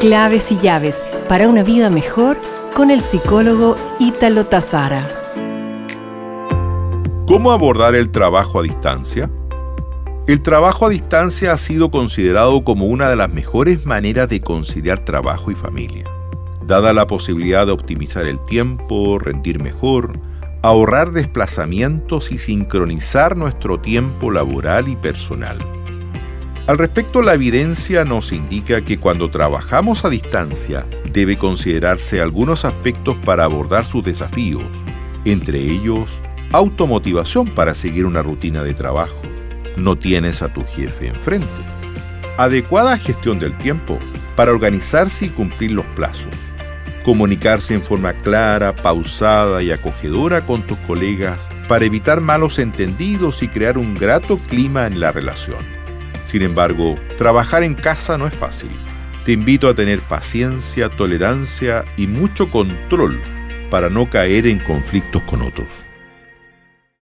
Claves y llaves para una vida mejor con el psicólogo Ítalo Tazara. ¿Cómo abordar el trabajo a distancia? El trabajo a distancia ha sido considerado como una de las mejores maneras de conciliar trabajo y familia. Dada la posibilidad de optimizar el tiempo, rendir mejor, ahorrar desplazamientos y sincronizar nuestro tiempo laboral y personal. Al respecto, la evidencia nos indica que cuando trabajamos a distancia debe considerarse algunos aspectos para abordar sus desafíos, entre ellos automotivación para seguir una rutina de trabajo. No tienes a tu jefe enfrente. Adecuada gestión del tiempo para organizarse y cumplir los plazos comunicarse en forma clara, pausada y acogedora con tus colegas para evitar malos entendidos y crear un grato clima en la relación. Sin embargo, trabajar en casa no es fácil. Te invito a tener paciencia, tolerancia y mucho control para no caer en conflictos con otros.